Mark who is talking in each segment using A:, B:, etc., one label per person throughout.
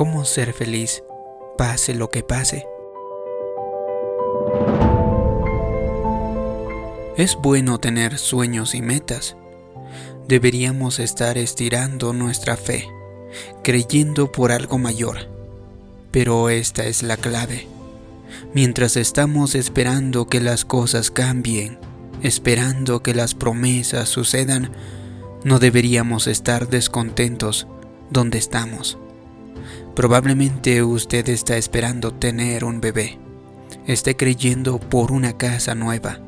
A: cómo ser feliz, pase lo que pase. Es bueno tener sueños y metas. Deberíamos estar estirando nuestra fe, creyendo por algo mayor. Pero esta es la clave. Mientras estamos esperando que las cosas cambien, esperando que las promesas sucedan, no deberíamos estar descontentos donde estamos. Probablemente usted está esperando tener un bebé, esté creyendo por una casa nueva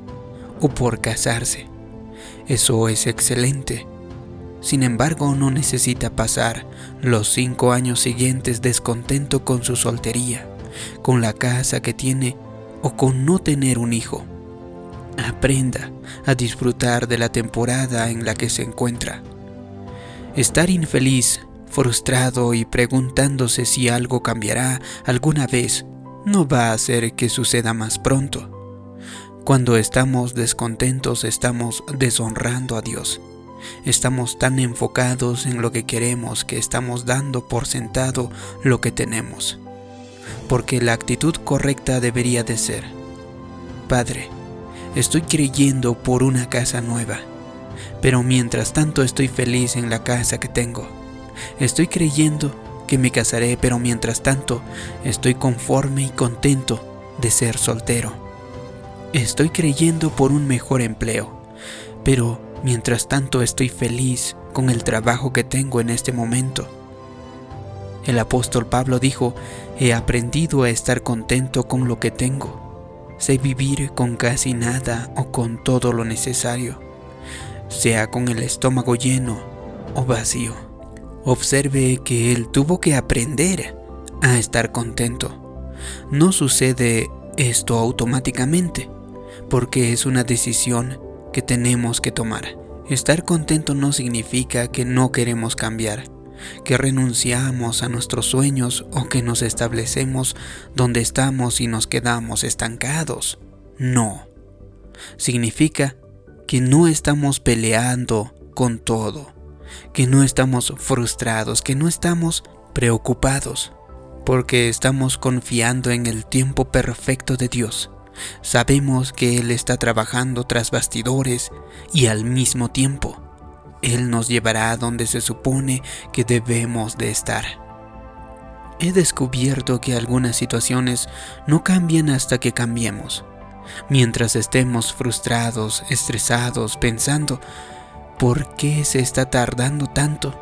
A: o por casarse. Eso es excelente. Sin embargo, no necesita pasar los cinco años siguientes descontento con su soltería, con la casa que tiene o con no tener un hijo. Aprenda a disfrutar de la temporada en la que se encuentra. Estar infeliz, frustrado y preguntándose si algo cambiará alguna vez no va a hacer que suceda más pronto. Cuando estamos descontentos estamos deshonrando a Dios. Estamos tan enfocados en lo que queremos que estamos dando por sentado lo que tenemos. Porque la actitud correcta debería de ser, Padre, Estoy creyendo por una casa nueva, pero mientras tanto estoy feliz en la casa que tengo. Estoy creyendo que me casaré, pero mientras tanto estoy conforme y contento de ser soltero. Estoy creyendo por un mejor empleo, pero mientras tanto estoy feliz con el trabajo que tengo en este momento. El apóstol Pablo dijo, he aprendido a estar contento con lo que tengo Sé vivir con casi nada o con todo lo necesario, sea con el estómago lleno o vacío. Observe que él tuvo que aprender a estar contento. No sucede esto automáticamente, porque es una decisión que tenemos que tomar. Estar contento no significa que no queremos cambiar que renunciamos a nuestros sueños o que nos establecemos donde estamos y nos quedamos estancados. No. Significa que no estamos peleando con todo, que no estamos frustrados, que no estamos preocupados, porque estamos confiando en el tiempo perfecto de Dios. Sabemos que Él está trabajando tras bastidores y al mismo tiempo él nos llevará a donde se supone que debemos de estar. He descubierto que algunas situaciones no cambian hasta que cambiemos. Mientras estemos frustrados, estresados, pensando, ¿por qué se está tardando tanto?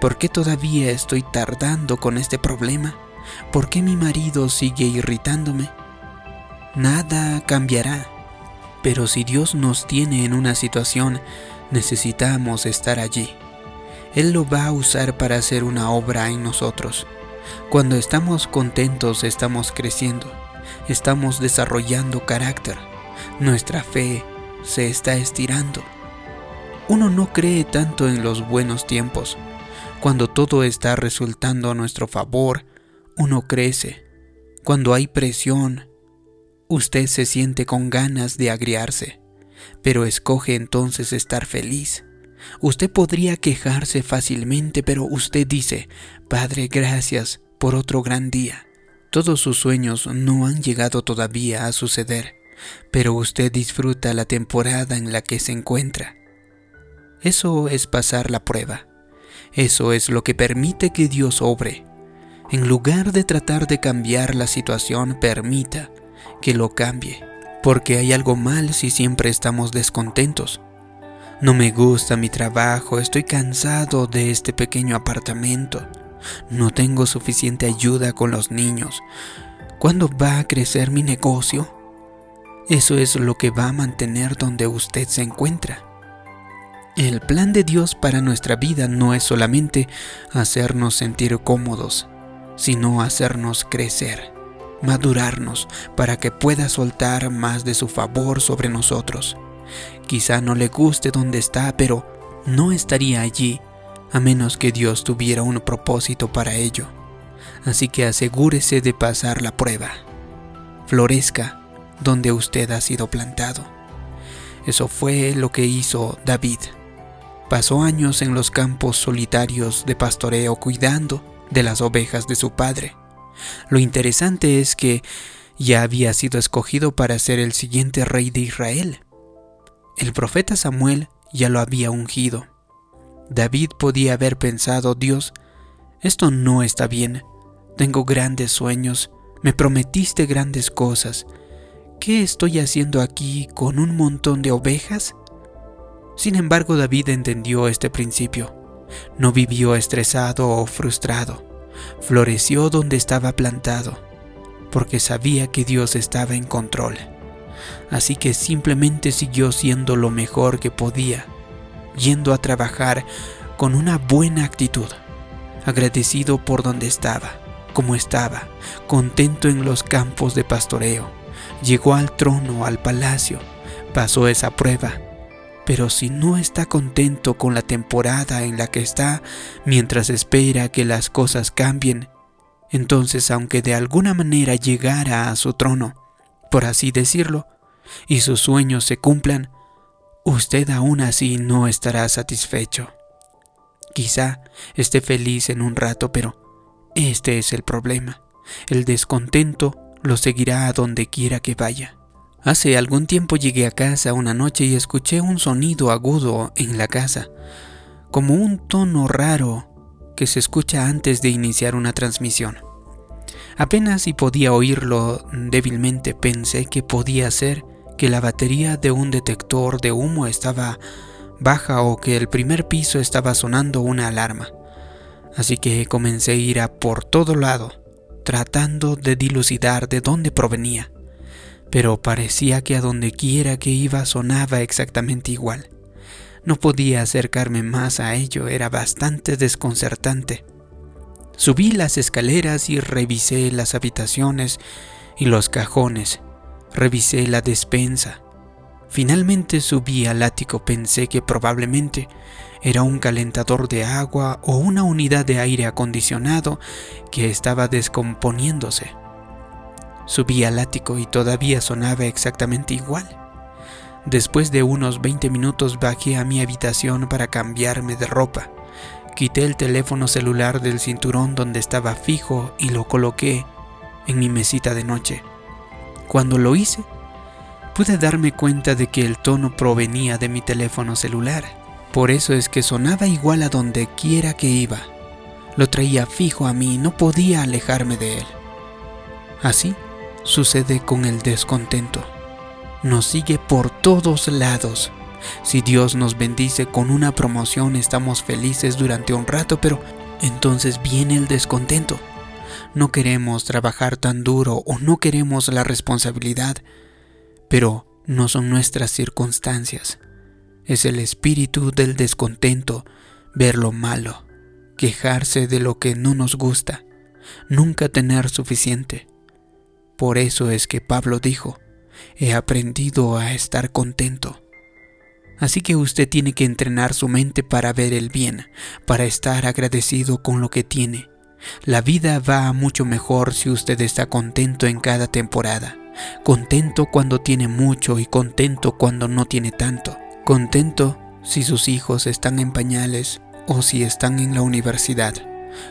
A: ¿Por qué todavía estoy tardando con este problema? ¿Por qué mi marido sigue irritándome? Nada cambiará. Pero si Dios nos tiene en una situación necesitamos estar allí. Él lo va a usar para hacer una obra en nosotros. Cuando estamos contentos estamos creciendo, estamos desarrollando carácter, nuestra fe se está estirando. Uno no cree tanto en los buenos tiempos. Cuando todo está resultando a nuestro favor, uno crece. Cuando hay presión, usted se siente con ganas de agriarse pero escoge entonces estar feliz. Usted podría quejarse fácilmente, pero usted dice, Padre, gracias por otro gran día. Todos sus sueños no han llegado todavía a suceder, pero usted disfruta la temporada en la que se encuentra. Eso es pasar la prueba. Eso es lo que permite que Dios obre. En lugar de tratar de cambiar la situación, permita que lo cambie porque hay algo mal si siempre estamos descontentos. No me gusta mi trabajo, estoy cansado de este pequeño apartamento, no tengo suficiente ayuda con los niños. ¿Cuándo va a crecer mi negocio? Eso es lo que va a mantener donde usted se encuentra. El plan de Dios para nuestra vida no es solamente hacernos sentir cómodos, sino hacernos crecer madurarnos para que pueda soltar más de su favor sobre nosotros. Quizá no le guste donde está, pero no estaría allí a menos que Dios tuviera un propósito para ello. Así que asegúrese de pasar la prueba. Florezca donde usted ha sido plantado. Eso fue lo que hizo David. Pasó años en los campos solitarios de pastoreo cuidando de las ovejas de su padre. Lo interesante es que ya había sido escogido para ser el siguiente rey de Israel. El profeta Samuel ya lo había ungido. David podía haber pensado, Dios, esto no está bien. Tengo grandes sueños, me prometiste grandes cosas. ¿Qué estoy haciendo aquí con un montón de ovejas? Sin embargo, David entendió este principio. No vivió estresado o frustrado. Floreció donde estaba plantado, porque sabía que Dios estaba en control. Así que simplemente siguió siendo lo mejor que podía, yendo a trabajar con una buena actitud, agradecido por donde estaba, como estaba, contento en los campos de pastoreo. Llegó al trono, al palacio, pasó esa prueba pero si no está contento con la temporada en la que está mientras espera que las cosas cambien, entonces aunque de alguna manera llegara a su trono, por así decirlo, y sus sueños se cumplan, usted aún así no estará satisfecho. Quizá esté feliz en un rato, pero este es el problema. El descontento lo seguirá a donde quiera que vaya. Hace algún tiempo llegué a casa una noche y escuché un sonido agudo en la casa, como un tono raro que se escucha antes de iniciar una transmisión. Apenas si podía oírlo débilmente pensé que podía ser que la batería de un detector de humo estaba baja o que el primer piso estaba sonando una alarma. Así que comencé a ir a por todo lado, tratando de dilucidar de dónde provenía pero parecía que a donde quiera que iba sonaba exactamente igual. No podía acercarme más a ello, era bastante desconcertante. Subí las escaleras y revisé las habitaciones y los cajones, revisé la despensa. Finalmente subí al ático, pensé que probablemente era un calentador de agua o una unidad de aire acondicionado que estaba descomponiéndose. Subí al ático y todavía sonaba exactamente igual. Después de unos 20 minutos bajé a mi habitación para cambiarme de ropa. Quité el teléfono celular del cinturón donde estaba fijo y lo coloqué en mi mesita de noche. Cuando lo hice, pude darme cuenta de que el tono provenía de mi teléfono celular. Por eso es que sonaba igual a donde quiera que iba. Lo traía fijo a mí y no podía alejarme de él. Así, sucede con el descontento. Nos sigue por todos lados. Si Dios nos bendice con una promoción estamos felices durante un rato, pero entonces viene el descontento. No queremos trabajar tan duro o no queremos la responsabilidad, pero no son nuestras circunstancias. Es el espíritu del descontento, ver lo malo, quejarse de lo que no nos gusta, nunca tener suficiente. Por eso es que Pablo dijo, he aprendido a estar contento. Así que usted tiene que entrenar su mente para ver el bien, para estar agradecido con lo que tiene. La vida va mucho mejor si usted está contento en cada temporada, contento cuando tiene mucho y contento cuando no tiene tanto, contento si sus hijos están en pañales o si están en la universidad,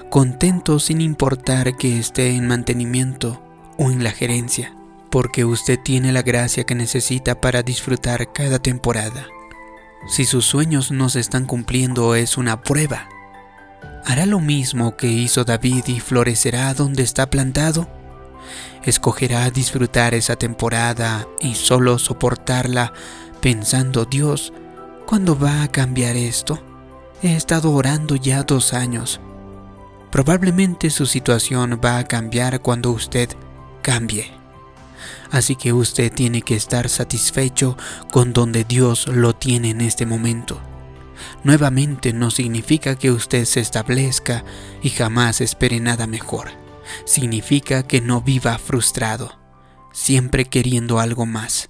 A: contento sin importar que esté en mantenimiento o en la gerencia, porque usted tiene la gracia que necesita para disfrutar cada temporada. Si sus sueños no se están cumpliendo es una prueba. ¿Hará lo mismo que hizo David y florecerá donde está plantado? ¿Escogerá disfrutar esa temporada y solo soportarla pensando, Dios, ¿cuándo va a cambiar esto? He estado orando ya dos años. Probablemente su situación va a cambiar cuando usted cambie. Así que usted tiene que estar satisfecho con donde Dios lo tiene en este momento. Nuevamente no significa que usted se establezca y jamás espere nada mejor. Significa que no viva frustrado, siempre queriendo algo más.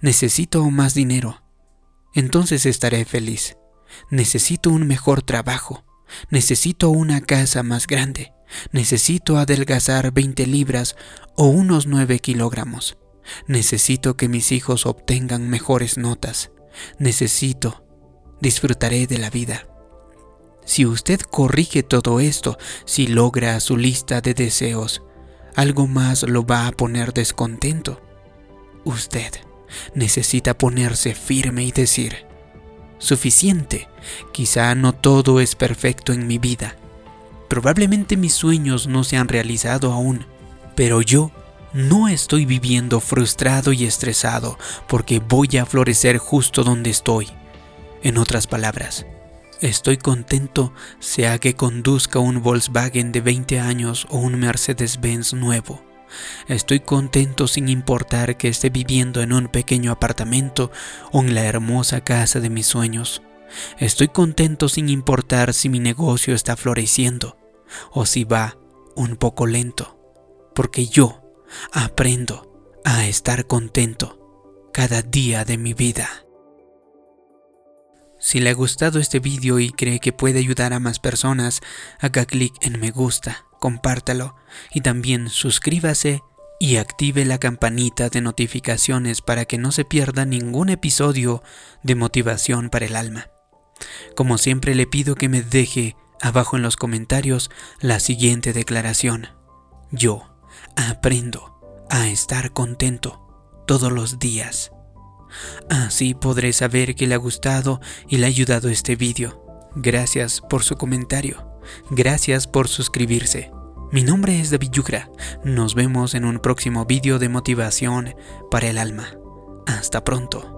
A: Necesito más dinero. Entonces estaré feliz. Necesito un mejor trabajo. Necesito una casa más grande. Necesito adelgazar 20 libras o unos 9 kilogramos. Necesito que mis hijos obtengan mejores notas. Necesito. Disfrutaré de la vida. Si usted corrige todo esto, si logra su lista de deseos, algo más lo va a poner descontento. Usted necesita ponerse firme y decir, suficiente, quizá no todo es perfecto en mi vida. Probablemente mis sueños no se han realizado aún, pero yo no estoy viviendo frustrado y estresado porque voy a florecer justo donde estoy. En otras palabras, estoy contento sea que conduzca un Volkswagen de 20 años o un Mercedes-Benz nuevo. Estoy contento sin importar que esté viviendo en un pequeño apartamento o en la hermosa casa de mis sueños. Estoy contento sin importar si mi negocio está floreciendo o si va un poco lento, porque yo aprendo a estar contento cada día de mi vida. Si le ha gustado este vídeo y cree que puede ayudar a más personas, haga clic en me gusta compártalo y también suscríbase y active la campanita de notificaciones para que no se pierda ningún episodio de motivación para el alma. Como siempre le pido que me deje abajo en los comentarios la siguiente declaración. Yo aprendo a estar contento todos los días. Así podré saber que le ha gustado y le ha ayudado este vídeo. Gracias por su comentario. Gracias por suscribirse. Mi nombre es David Yucra. Nos vemos en un próximo vídeo de motivación para el alma. Hasta pronto.